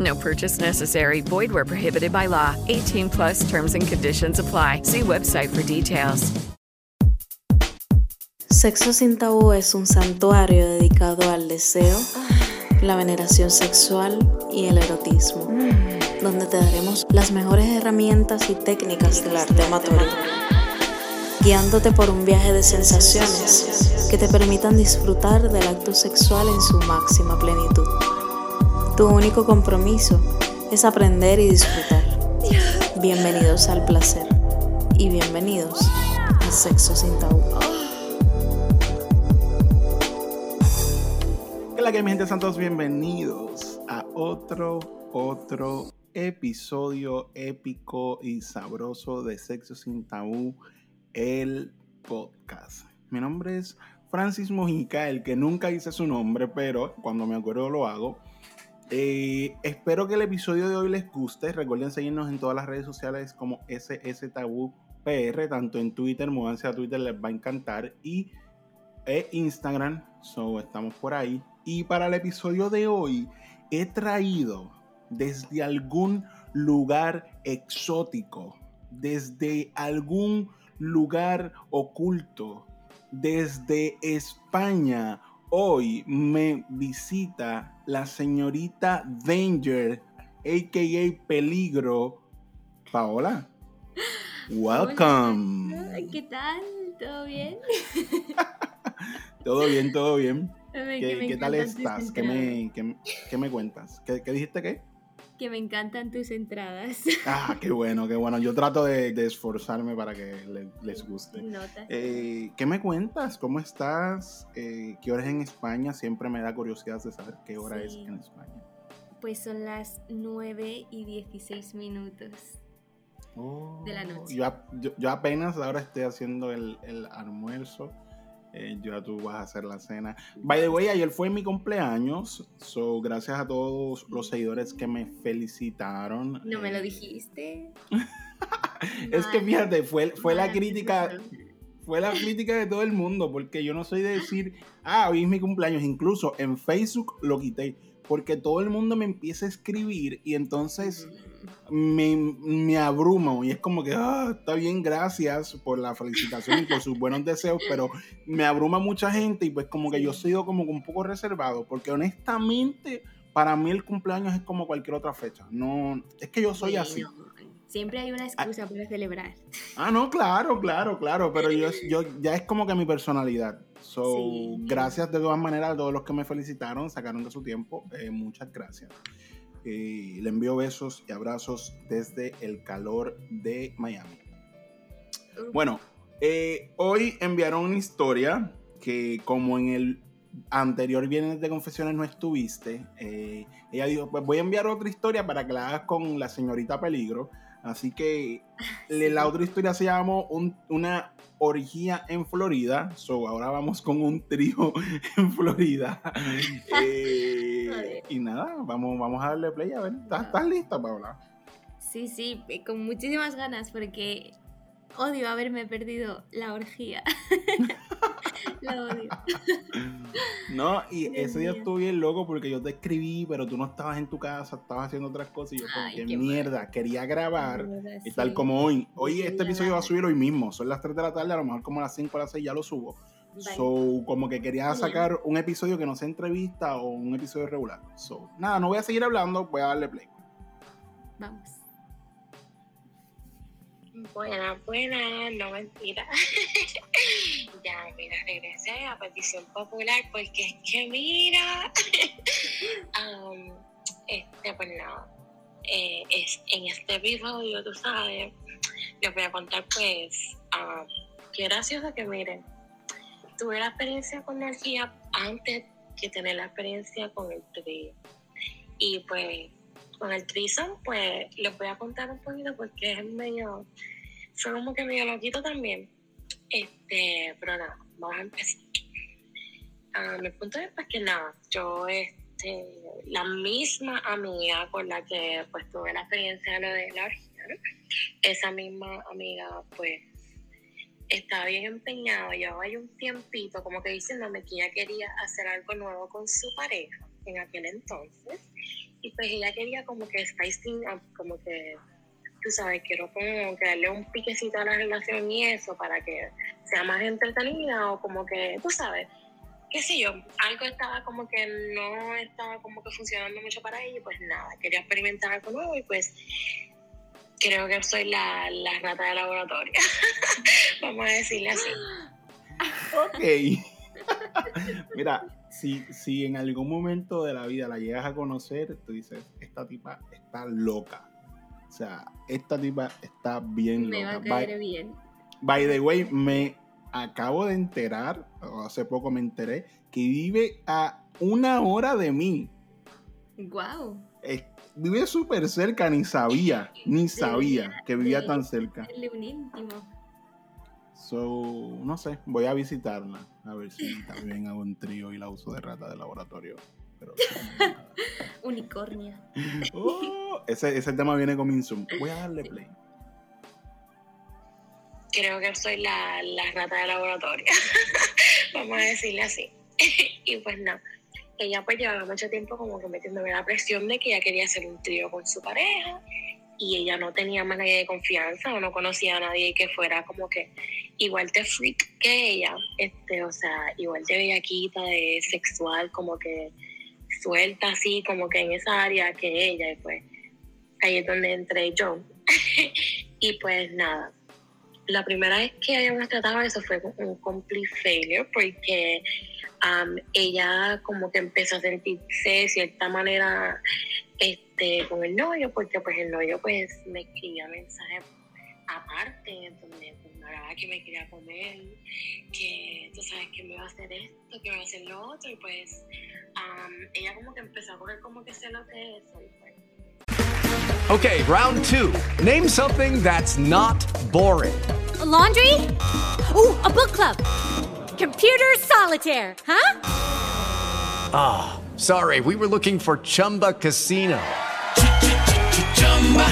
No purchase necessary. Void where prohibited by law. 18 plus terms and conditions apply. See website for details. Sexo sin tabú es un santuario dedicado al deseo, la veneración sexual y el erotismo, donde te daremos las mejores herramientas y técnicas del arte amatorio, guiándote por un viaje de sensaciones que te permitan disfrutar del acto sexual en su máxima plenitud. Tu único compromiso es aprender y disfrutar. Bienvenidos al placer y bienvenidos a Sexo sin tabú. Hola, que mi gente santos, bienvenidos a otro, otro episodio épico y sabroso de Sexo sin Tabú, el podcast. Mi nombre es Francis Mojica, el que nunca dice su nombre, pero cuando me acuerdo lo hago. Eh, espero que el episodio de hoy les guste. Recuerden seguirnos en todas las redes sociales como SS Tabú PR, tanto en Twitter, mudanse a Twitter, les va a encantar. Y e Instagram, so, estamos por ahí. Y para el episodio de hoy he traído desde algún lugar exótico, desde algún lugar oculto, desde España. Hoy me visita la señorita Danger, aka Peligro. Paola, welcome. Hola, ¿Qué tal? ¿Todo bien? todo bien, todo bien. ¿Qué, tal estás? ¿Qué me, qué- qué me cuentas? ¿Qué, qué dijiste qué? Que me encantan tus entradas. Ah, qué bueno, qué bueno. Yo trato de, de esforzarme para que le- les guste. Eh, ¿Qué me cuentas? ¿Cómo estás? Eh, ¿Qué hora es en España? Siempre me da curiosidad de saber qué hora es en España. Pues son las 9 y 16 minutos. De la noche. Yo, yo- yo apenas ahora estoy haciendo el, el almuerzo. Eh, ya tú vas a hacer la cena. By the way, ayer fue mi cumpleaños. So, gracias a todos los seguidores que me felicitaron. No me lo Eh, dijiste. Es que fíjate, fue, fue la crítica, fue la crítica de todo el mundo, porque yo no soy de decir, ah, hoy es mi cumpleaños, incluso en Facebook lo quité, porque todo el mundo me empieza a escribir y entonces me, me abrumo y es como que, ah, está bien, gracias por la felicitación y por sus buenos deseos, pero me abruma mucha gente y pues como que yo he sido como un poco reservado, porque honestamente para mí el cumpleaños es como cualquier otra fecha, no, es que yo soy así. Bueno, Siempre hay una excusa para celebrar. Ah, no, claro, claro, claro, pero yo, yo ya es como que mi personalidad. So, Sí. gracias de todas maneras a todos los que me felicitaron, sacaron de su tiempo. eh, muchas gracias. Eh, le envío besos y abrazos desde el calor de Miami. Bueno, eh, hoy enviaron una historia que como en el anterior Viernes de Confesiones no estuviste, eh, ella dijo, pues voy a enviar otra historia para que la hagas con la señorita Peligro. Así que la otra historia se llamó un- una orgía en Florida. So, ahora vamos con un trío en Florida. Eh, y nada, vamos, vamos a darle play a ver. ¿Estás, estás lista, Paola? Sí, sí, eh, con muchísimas ganas porque odio haberme perdido la orgía. Lo odio. No, y Dios ese día mío. estuve bien loco porque yo te escribí, pero tú no estabas en tu casa, estabas haciendo otras cosas y yo como que qué mierda, quería grabar. Verdad, Y tal como hoy. Hoy este episodio va a subir hoy mismo. Son las 3 de la tarde, a lo mejor como a las 5 o las 6 ya lo subo. Vale. So, como que quería Bien. sacar un episodio que no sea entrevista o un episodio regular. So, nada, no voy a seguir hablando, voy a darle play. Vamos. Buena, buena, no mentira. ya, mira, regresé a petición popular porque es que mira, este, pues no, eh, es, en este episodio, tú sabes, les voy a contar pues, um, qué gracioso que miren, tuve la experiencia con energía antes que tener la experiencia con el trío. Y pues con el trison, pues les voy a contar un poquito porque es medio, fue como que medio loquito también. Este, pero nada, vamos a empezar. Ah, mi punto es pues que nada, yo este, la misma amiga con la que pues tuve la experiencia de lo de la orgía, esa misma amiga pues estaba bien empeñada, llevaba ahí un tiempito como que diciéndome que ella quería hacer algo nuevo con su pareja en aquel entonces y pues ella quería como que up, como que, tú sabes, quiero como que darle un piquecito a la relación y eso para que sea más entretenida o como que, tú sabes, qué sé yo, algo estaba como que no estaba como que funcionando mucho para ella y pues nada, quería experimentar algo nuevo y pues creo que soy la, la rata de laboratorio, vamos a decirle así. Ok. Mira, si, si en algún momento de la vida la llegas a conocer, tú dices, esta tipa está loca. O sea, esta tipa está bien Me va a caer By, bien. by the way, me acabo de enterar, o hace poco me enteré, que vive a una hora de mí. Wow. Es- vive súper cerca, ni sabía, ni sabía que vivía tan cerca. Un íntimo. So, no sé, voy a visitarla, a ver si también hago un trío y la uso de rata de laboratorio. Pero, Unicornio. Oh, ese, ese tema viene con Insum. Voy a darle play. creo que soy la, la rata de laboratorio, vamos a decirle así. y pues no, ella pues llevaba mucho tiempo como que metiéndome la presión de que ella quería hacer un trío con su pareja y ella no tenía más nadie de confianza o no conocía a nadie que fuera como que igual de freak que ella, este, o sea, igual de bellaquita, de sexual, como que suelta así, como que en esa área que ella, y pues ahí es donde entré yo. y pues nada, la primera vez que habíamos tratado eso fue un complete failure porque um, ella como que empezó a sentirse de cierta manera este, con el novio, porque pues el novio pues me escribía mensajes aparte, donde pues, me hablaba que me quería comer, que tú sabes que me iba a hacer esto, que me iba a hacer lo otro, y pues um, ella como que empezó a coger como que celos de eso, y pues Okay, round two. Name something that's not boring. A laundry? Ooh, a book club. Computer solitaire, huh? Ah, sorry, we were looking for Chumba Casino.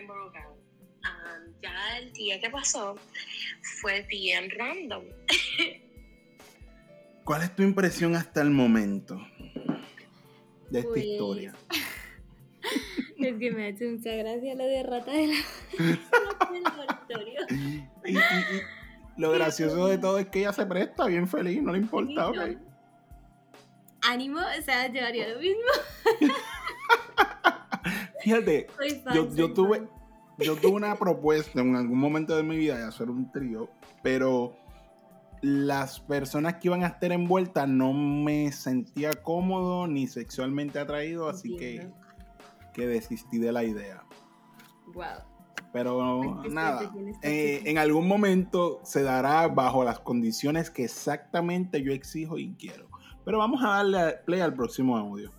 Involucrados Ah, ya el día que pasó fue bien random ¿Cuál es tu impresión hasta el momento de esta Pues, historia? Es que me ha hecho mucha gracia lo de rata de la- del laboratorio. Y, y- y lo gracioso de todo es que ella se presta bien feliz, no le importa, ok. Ánimo, o sea, yo haría lo mismo. Fíjate, fan, yo, tuve, fan. yo tuve una propuesta en algún momento de mi vida de hacer un trío, pero las personas que iban a estar envueltas no me sentía cómodo ni sexualmente atraído, así que, Entiendo. que desistí de la idea. Wow. Pero nada, eh, en algún momento se dará bajo las condiciones que exactamente yo exijo y quiero. Pero vamos a darle play al próximo audio.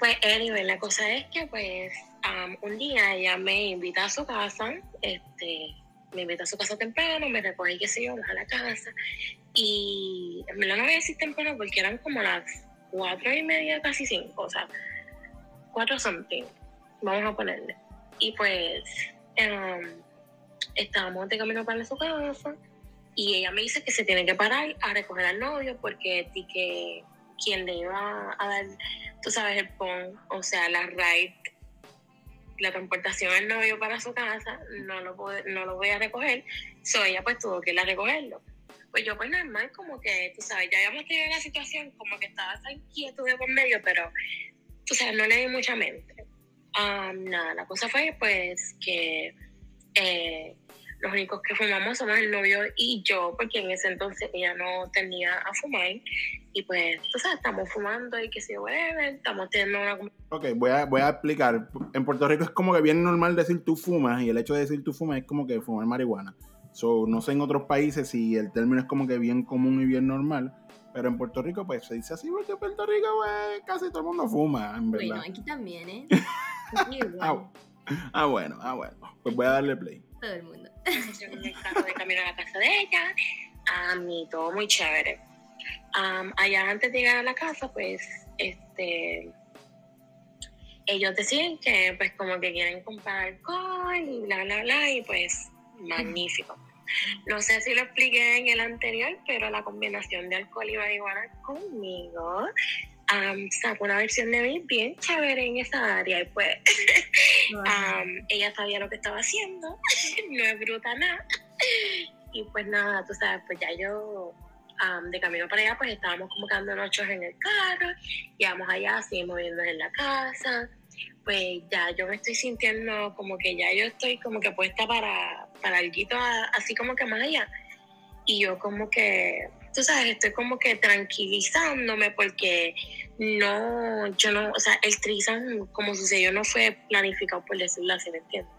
Pues, anyway, la cosa es que, pues, um, un día ella me invita a su casa, este, me invita a su casa temprano, me recoge, qué sé yo, a la casa. Y me lo no voy a decir temprano porque eran como las cuatro y media, casi cinco, o sea, cuatro something, vamos a ponerle. Y pues, um, estábamos de camino para su casa y ella me dice que se tiene que parar a recoger al novio porque que quien le iba a dar, tú sabes, el pon, o sea, la ride, la transportación al novio para su casa, no lo, no lo voy a recoger, so ella pues tuvo que ir a recogerlo. Pues yo pues normal, como que, tú sabes, ya habíamos tenido la situación, como que estaba esa inquietud de por medio, pero, tú sabes, no le di mucha mente. Um, nada, la cosa fue pues que eh, los únicos que fumamos somos el novio y yo, porque en ese entonces ella no tenía a fumar. Y pues, tú sabes, estamos fumando y que se whatever, estamos teniendo una... Ok, voy a, voy a explicar. En Puerto Rico es como que bien normal decir tú fumas y el hecho de decir tú fumas es como que fumar marihuana. So, no sé en otros países si el término es como que bien común y bien normal, pero en Puerto Rico pues se dice así porque en Puerto Rico pues casi todo el mundo fuma, en verdad. Bueno, aquí también, ¿eh? ah, ah, bueno, ah, bueno. Pues voy a darle play. Todo el mundo. carro de camino a la casa de ella. A mí todo muy chévere. allá antes de llegar a la casa, pues, este, ellos deciden que, pues, como que quieren comprar alcohol y bla, bla, bla, y pues, magnífico. No sé si lo expliqué en el anterior, pero la combinación de alcohol y marihuana conmigo um, sacó una versión de mí bien chévere en esa área y pues ella sabía lo que estaba haciendo, no es bruta nada. Y pues nada, tú sabes, pues ya yo de camino para allá pues estábamos como quedando noches en el carro, íbamos allá, seguimos moviendo en la casa, pues ya yo me estoy sintiendo como que ya yo estoy como que puesta para, para algo así como que más allá. Y yo como que tú sabes, estoy como que tranquilizándome porque no, yo no, o sea, el trisam como sucedió no fue planificado por decirlo así, ¿me entiendes?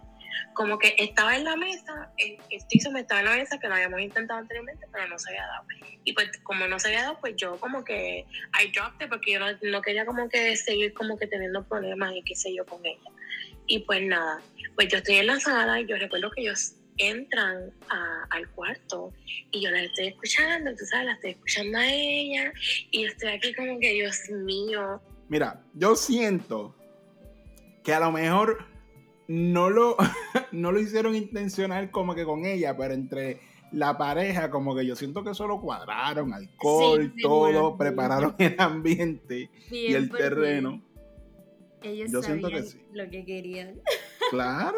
Como que estaba en la mesa, el, el estaba en la mesa que lo habíamos intentado anteriormente, pero no se había dado. Y pues como no se había dado, pues yo como que I dropped it porque yo no, no quería como que seguir como que teniendo problemas y qué sé yo con ella. Y pues nada, pues yo estoy en la sala y yo recuerdo que yo entran al cuarto y yo la estoy escuchando, tú sabes, la estoy escuchando a ella y estoy aquí como que, Dios mío. Mira, yo siento que a lo mejor no lo, no lo hicieron intencional como que con ella, pero entre la pareja, como que yo siento que solo cuadraron alcohol, todo, prepararon el ambiente y el terreno. Ellos yo siento que sí. lo que querían. Claro,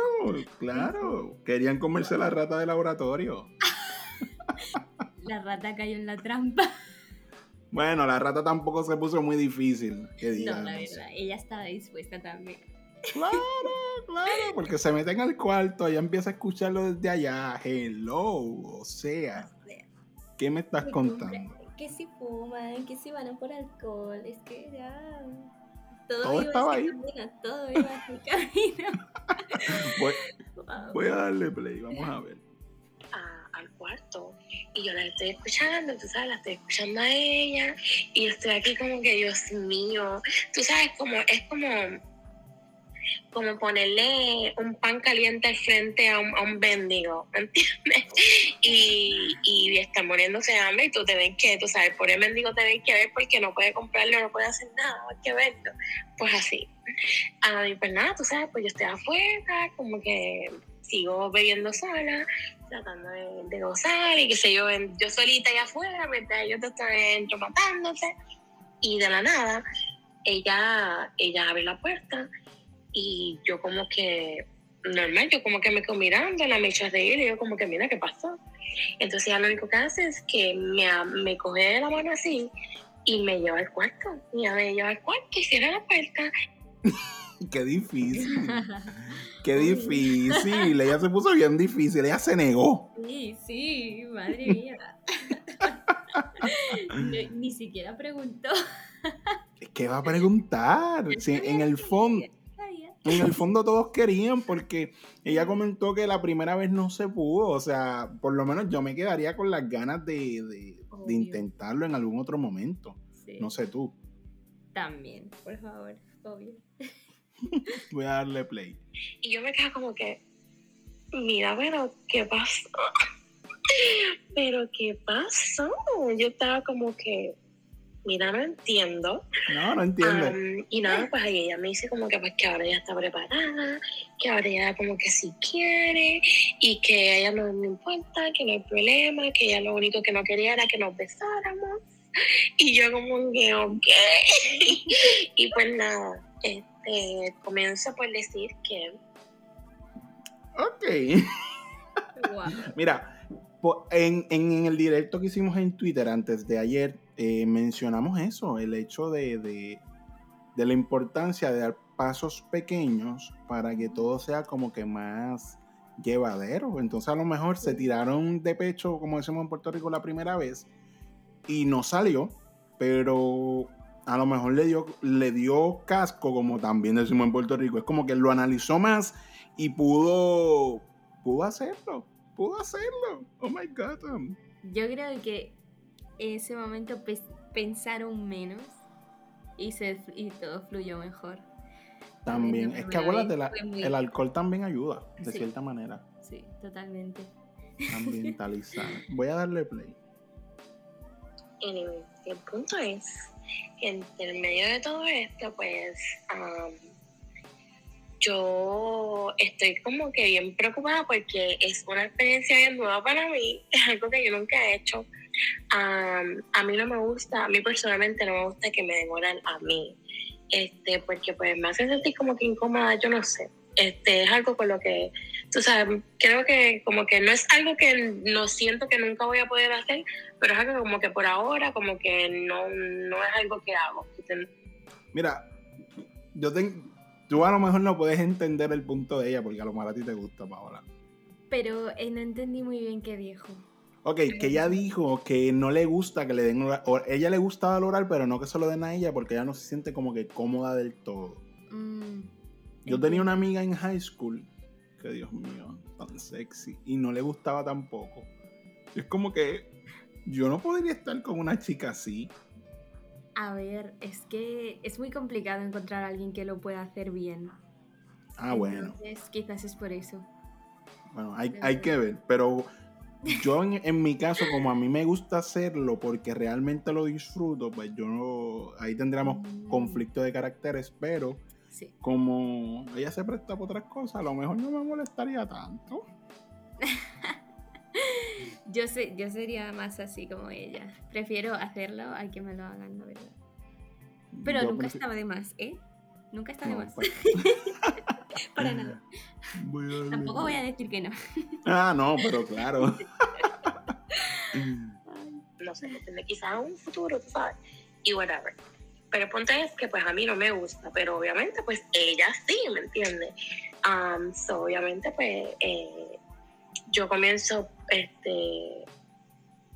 claro. Querían comerse la rata de laboratorio. La rata cayó en la trampa. Bueno, la rata tampoco se puso muy difícil. no, la verdad, ella estaba dispuesta también. Claro, claro, porque se meten al cuarto, ella empieza a escucharlo desde allá. Hello, o sea, ¿qué me estás contando? Que si fuman, que si van a por alcohol, es que ya todo, estaba ahí. todo iba a camino. voy, a darle play, vamos a ver. al cuarto y yo la estoy escuchando, tú sabes, la estoy escuchando a ella y estoy aquí como que, Dios mío, tú sabes, como es como como ponerle un pan caliente al frente a un, a un bendigo, ¿me entiendes? Y, y está muriéndose de hambre y tú te ven que, tú sabes, por el mendigo te ven que ver porque no puede comprarlo, no puede hacer nada, hay que verlo. Pues así. A mí, pues nada, tú sabes, pues yo estoy afuera, como que sigo bebiendo sola, tratando de, gozar y que sé yo, yo solita allá afuera, mientras ellos están dentro matándose. Y de la nada, ella, ella abre la puerta y yo como que, normal, yo como que me quedo mirando, la me de ir y yo como que, mira, ¿qué pasó? Entonces ya lo único que hace es que me, me coge de la mano así y me lleva al cuarto. Y ya me lleva al cuarto y cierra la puerta. Qué difícil. Qué difícil. Ella se puso bien difícil. Ella se negó. Sí, sí, madre mía. ni, siquiera preguntó. ¿Qué va a preguntar? Si en el fondo en el fondo todos querían porque ella comentó que la primera vez no se pudo. O sea, por lo menos yo me quedaría con las ganas de, intentarlo en algún otro momento. No sé tú. También, por favor. Obvio. Voy a darle play. Y yo me quedo como que, mira, pero ¿qué pasó? pero ¿qué pasó? Yo estaba como que, mira, no entiendo. No, no entiendo. Um, y nada, pues ahí ella me dice como que pues que ahora ella está preparada, que ahora ella como que sí quiere y que a ella no le importa, que no hay problema, que ella lo único que no quería era que nos besáramos. Y yo como que, ok. y pues nada, este, comienzo por decir que... Ok. Mira, po- en, en el directo que hicimos en Twitter antes de ayer, eh, mencionamos eso, el hecho de, de, de la importancia de dar pasos pequeños para que todo sea como que más llevadero. Entonces a lo mejor se tiraron de pecho, como decimos en Puerto Rico, la primera vez y no salió, pero a lo mejor le dio, le dio casco, como también decimos en Puerto Rico. Es como que lo analizó más y pudo, pudo hacerlo, pudo hacerlo. Oh my God. Yo creo que en ese momento pes- pensaron menos y, se, y todo fluyó mejor. También, es que acuérdate, la- muy- el alcohol también ayuda, de Sí. cierta manera, Sí, totalmente. ambientalizar. Voy a darle play. Anyway, el punto es que entre el medio de todo esto, pues um, yo estoy como que bien preocupada porque es una experiencia bien nueva para mí, es algo que yo nunca he hecho. Um, a mí no me gusta, a mí personalmente no me gusta que me demoran a mí, este, porque pues me hace sentir como que incómoda, yo no sé. Este, es algo con lo que, tú sabes, creo que como que no es algo que no siento que nunca voy a poder hacer, pero es algo como que por ahora como que no, no es algo que hago. Mira, yo te- tú a lo mejor no puedes entender el punto de ella porque a lo mejor a ti te gusta, Paola. Pero eh, no entendí muy bien qué dijo. Ok, que ella dijo que no le gusta que le den oral, o ella le gustaba el oral, pero no que se lo den a ella porque ella no se siente como que cómoda del todo. Mm, Yo tenía una amiga en high school que, Dios mío, tan sexy, y no le gustaba tampoco. Es como que yo no podría estar con una chica así. A ver, es que es muy complicado encontrar a alguien que lo pueda hacer bien. Ah, bueno, Entonces, quizás es por eso. bueno, hay, hay que ver, pero yo en, en mi caso, como a mí me gusta hacerlo porque realmente lo disfruto, pues yo no, ahí tendríamos conflicto de caracteres, pero Sí. como ella se presta por otras cosas, a lo mejor no me molestaría tanto. Yo, sé, yo sería más así como ella. Prefiero hacerlo a que me lo hagan, la verdad. Pero Yo nunca estaba de más, ¿eh? Nunca está de más. pues. Para nada. Voy a darle- Tampoco voy a decir que no. Ah, no, pero claro. no sé, ¿me entiendes? quizás un futuro, tú sabes, y whatever. Pero el punto es que pues a mí no me gusta, pero obviamente pues ella sí, ¿me entiendes? Um, so, obviamente pues eh, yo comienzo, este,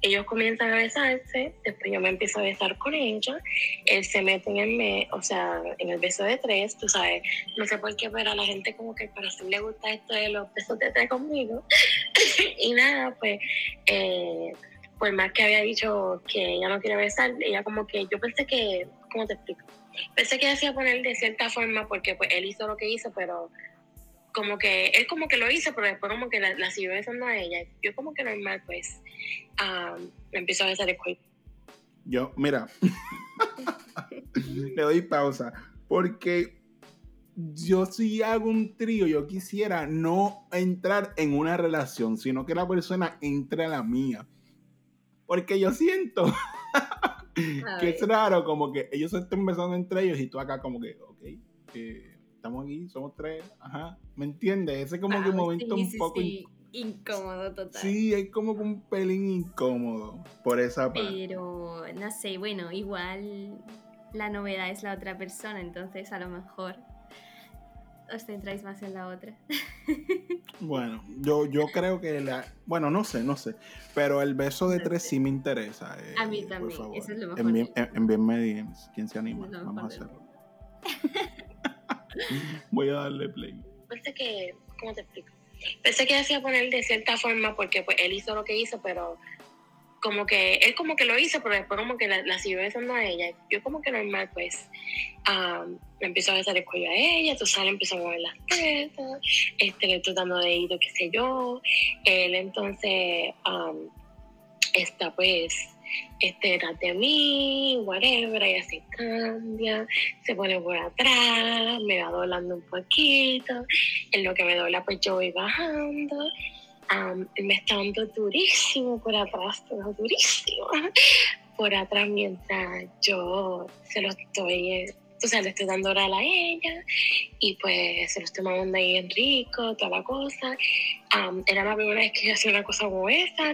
ellos comienzan a besarse, después yo me empiezo a besar con ella, él se mete en el, o sea, en el beso de tres, tú sabes, no sé por qué, pero a la gente como que para sí le gusta esto de los besos de tres conmigo. y nada, pues, eh, por más que había dicho que ella no quiere besar, ella como que, yo pensé que, ¿cómo te explico? Pensé que hacía poner de cierta forma porque pues él hizo lo que hizo, pero como que, él como que lo hizo, pero después como que la, la siguió besando a ella. Yo como que normal, pues, um, le empiezo a besar el cuello. Yo, mira, le doy pausa. Porque yo si hago un trío, yo quisiera no entrar en una relación, sino que la persona entre a la mía. Porque yo siento que es raro como que ellos se estén besando entre ellos y tú acá como que, ok, eh, estamos aquí, somos tres, ajá, ¿me entiendes? Ese como que un momento sí, un sí, poco... sí, incómodo total. Sí, es como que un pelín incómodo por esa parte. Pero no sé, bueno, igual la novedad es la otra persona, entonces a lo mejor os centráis más en la otra. Bueno, yo, yo creo que la. Bueno, no sé, no sé. Pero el beso de tres sí me interesa. eh, A mí por también, favor. eso es lo mejor Envíenme DMs. ¿Quién se anima? Es Vamos a hacerlo. Voy a darle play. Pensé que, ¿cómo te explico? Pensé que hacía poner de cierta forma porque pues él hizo lo que hizo, pero como que él como que lo hizo, pero después como que la, siguió besando a ella. Yo como que normal, pues, um, empiezo a besar el cuello a ella, tú sabes, empiezo a mover las tetas, este, tratando de ir, qué sé yo. Él entonces um, está pues este detrás de mí, whatever, ella se cambia, se pone por atrás, me va doblando un poquito, en lo que me dobla pues yo voy bajando, um, me está dando durísimo por atrás, pero durísimo, por atrás mientras yo se lo estoy, o sea, le estoy dando oral a ella y pues se lo estoy mandando ahí en rico, toda la cosa. Um, era la primera vez que yo hacía una cosa como esa,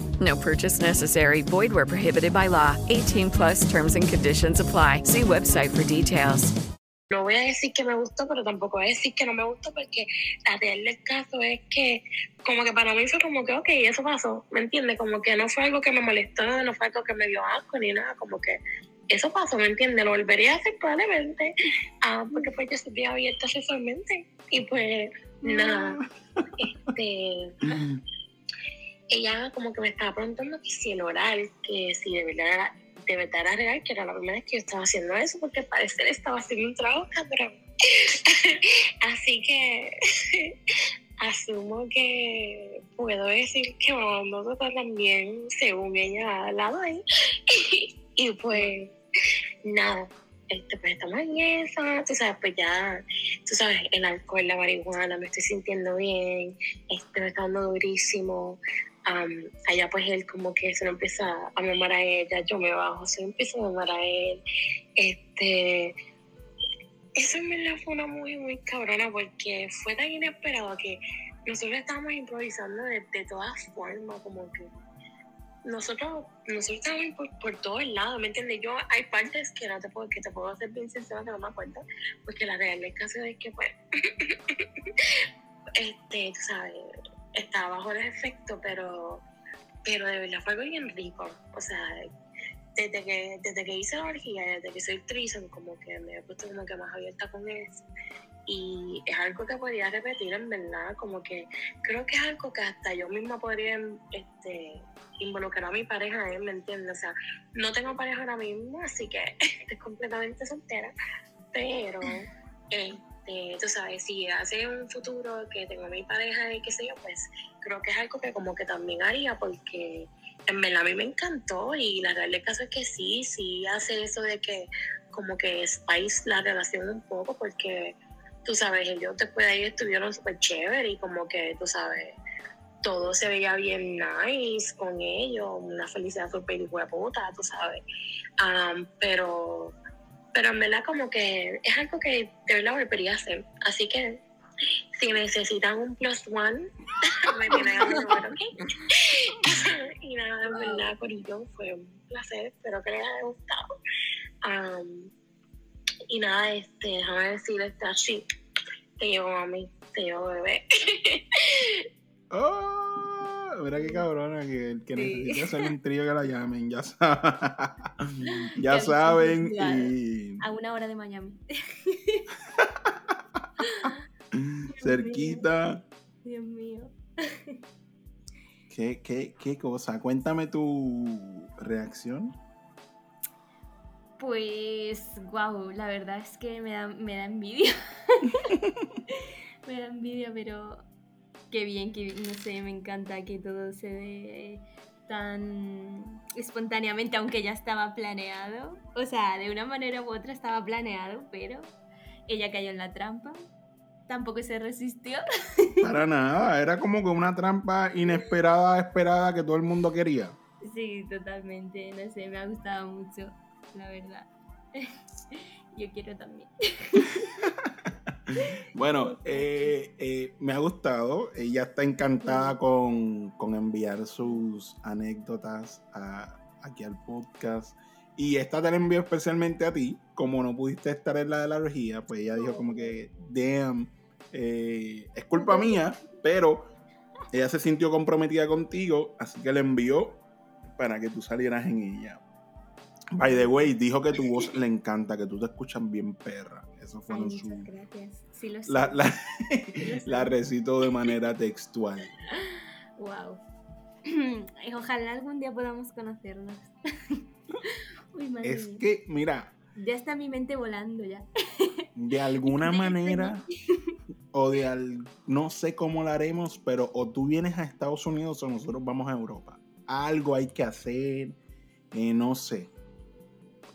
No purchase necessary. Void where prohibited by law. 18 plus terms and conditions apply. See website for details. No voy a decir que me gustó, pero tampoco voy a decir que no me gustó, porque la real del caso es que, como que para mí fue como que, ok, eso pasó, ¿me entiendes? Como que no fue algo que me molestó, no fue algo que me dio asco ni nada, como que eso pasó, ¿me entiendes? Lo volvería a hacer probablemente, ah, porque pues yo estoy abierta sexualmente. Y pues, nada, este ella como que me estaba preguntando que si el oral, que si de verdad era, de verdad era real, que era la primera vez que yo estaba haciendo eso, porque al parecer estaba haciendo un trabajo cabrón. Así que asumo que puedo decir que mamá total también, según ella, hablado ahí. y pues, nada. Este, pues estamos en tú sabes, pues ya, tú sabes, el alcohol, la marihuana, me estoy sintiendo bien, este, me está dando durísimo, Um, allá pues él como que se lo empieza a mamar a ella, yo me bajo, se lo empieza a mamar a él. Este, eso en verdad fue una muy, muy cabrona porque fue tan inesperado que nosotros estábamos improvisando de, todas formas, como que nosotros, nosotros estábamos por, por todos lados, ¿me entiendes? Yo hay partes que no te puedo, que te puedo hacer bien sincera que no me acuerdo, porque la realidad es que pues, este, tú estaba bajo el efecto, pero, pero de verdad fue bien rico. O sea, desde que, desde que hice la orgía, desde que soy trison, como que me he puesto como que más abierta con eso. Y es algo que podría repetir en verdad, como que creo que es algo que hasta yo misma podría este, involucrar a mi pareja, ¿eh? ¿me entiendes? O sea, no tengo pareja ahora mismo, así que estoy completamente soltera, pero... Eh, este, tú sabes, si hace un futuro que tengo mi pareja y qué sé yo, pues creo que es algo que como que también haría porque en verdad a mí me encantó y la realidad del caso es que sí, sí hace eso de que como que spice la relación un poco porque tú sabes, ellos después de ahí estuvieron súper chévere y como que tú sabes, todo se veía bien nice con ellos, una felicidad súper puta, tú sabes. Um, pero pero en verdad como que es algo que de verdad volvería a hacer. Así que si necesitan un plus one, me tienen a mi número, ¿ok? y nada, en verdad, Corillo, fue un placer. Espero que les haya gustado. Um, y nada, este, déjame decirles, así, te llevo mami, te llevo bebé. ¡Oh! Mira qué cabrona que el que Sí. necesita hacer un trío que la llamen, ya saben. ya saben. Y A una hora de Miami. cerquita. Dios mío. ¿Qué, qué, qué cosa? Cuéntame tu reacción. Pues, wow, la verdad es que me da, me da envidia. me da envidia, pero qué bien, que no sé, me encanta que todo se dé tan espontáneamente, aunque ya estaba planeado. O sea, de una manera u otra estaba planeado, pero ella cayó en la trampa. Tampoco se resistió. Para nada, era como que una trampa inesperada, esperada que todo el mundo quería. Sí, totalmente. No sé, me ha gustado mucho, la verdad. Yo quiero también. Bueno, eh, eh, me ha gustado. Ella está encantada con, con enviar sus anécdotas a- aquí al podcast. Y esta te la envió especialmente a ti, como no pudiste estar en la de la orgía, pues ella dijo como que, damn, eh, es culpa mía, pero ella se sintió comprometida contigo, así que le envió para que tú salieras en ella. By the way, dijo que tu voz le encanta, que tú te escuchas bien perra. Eso fue Ay, su... muchas gracias. Sí lo sé. La, la, Sí recito de manera textual. Wow. Ojalá algún día podamos conocernos. Uy, madre Es mía. que, mira, Ya está mi mente volando ya. de alguna manera o de al, no sé cómo lo haremos, pero o tú vienes a Estados Unidos o nosotros vamos a Europa. Algo hay que hacer, eh, no sé.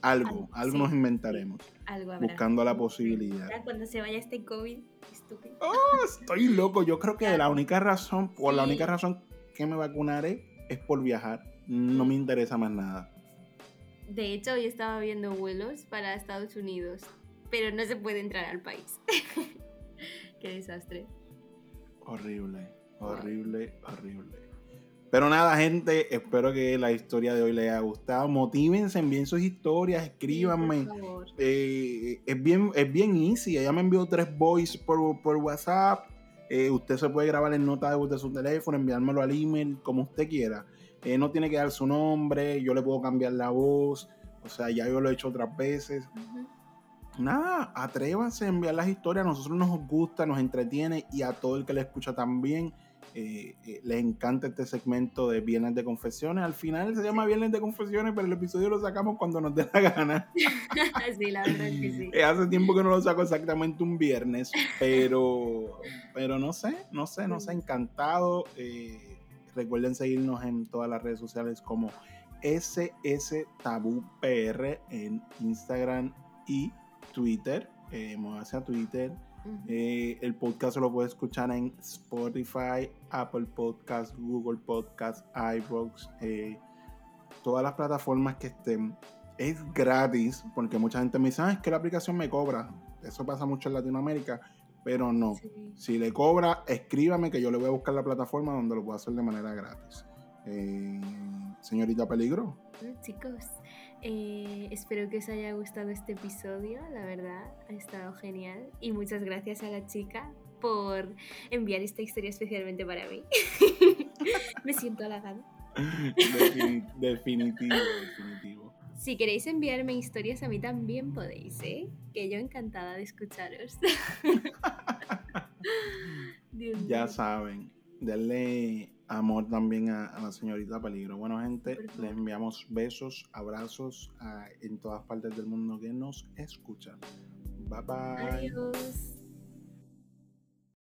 Algo, Algo, algo sí, nos inventaremos. Algo habrá. Buscando la posibilidad. Cuando se vaya este COVID, estúpido. Oh, estoy loco. Yo creo que la única razón, por la única razón que me vacunaré es por viajar. No me interesa más nada. De hecho, hoy estaba viendo vuelos para Estados Unidos, pero no se puede entrar al país. Qué desastre. Horrible, horrible, horrible. Pero nada, gente, espero que la historia de hoy les haya gustado. Motívense, envíen sus historias, escríbanme. Eh, es, bien, es bien easy. Ella me envió tres voice por, por WhatsApp. Eh, usted se puede grabar en nota de voz de su teléfono, enviármelo al email, como usted quiera. Eh, no tiene que dar su nombre, yo le puedo cambiar la voz. O sea, ya yo lo he hecho otras veces. Nada, atrévanse a enviar las historias. A nosotros nos gusta, nos entretiene y a todo el que le escucha también. Eh, eh, les encanta este segmento de Viernes de Confesiones. Al final se llama Viernes de Confesiones, pero el episodio lo sacamos cuando nos dé la gana. sí, la verdad es que sí. Eh, Hace tiempo que no lo saco exactamente un viernes, pero, pero no sé, no sé, no sé, encantado. Recuerden seguirnos en todas las redes sociales como SS Tabú PR en Instagram y Twitter. Eh, muévase Eh, el podcast lo puede escuchar en Spotify, Apple Podcast, Google Podcast, iVoox, eh, todas las plataformas que estén. Es gratis, porque mucha gente me dice, ah, es que la aplicación me cobra. Eso pasa mucho en Latinoamérica, pero no. Si le cobra, escríbame que yo le voy a buscar la plataforma donde lo puedo hacer de manera gratis. Eh, señorita Peligro. Chicos, eh, espero que os haya gustado este episodio, la verdad, ha estado genial. Y muchas gracias a la chica por enviar esta historia especialmente para mí. Me siento halagada. Defini- definitivo, definitivo. Si queréis enviarme historias a mí también podéis, ¿eh? Que yo encantada de escucharos. Ya saben, denle amor también a, a la señorita Peligro. Bueno, gente, les enviamos besos, abrazos a- en todas partes del mundo que nos escuchan. Bye bye. Adiós.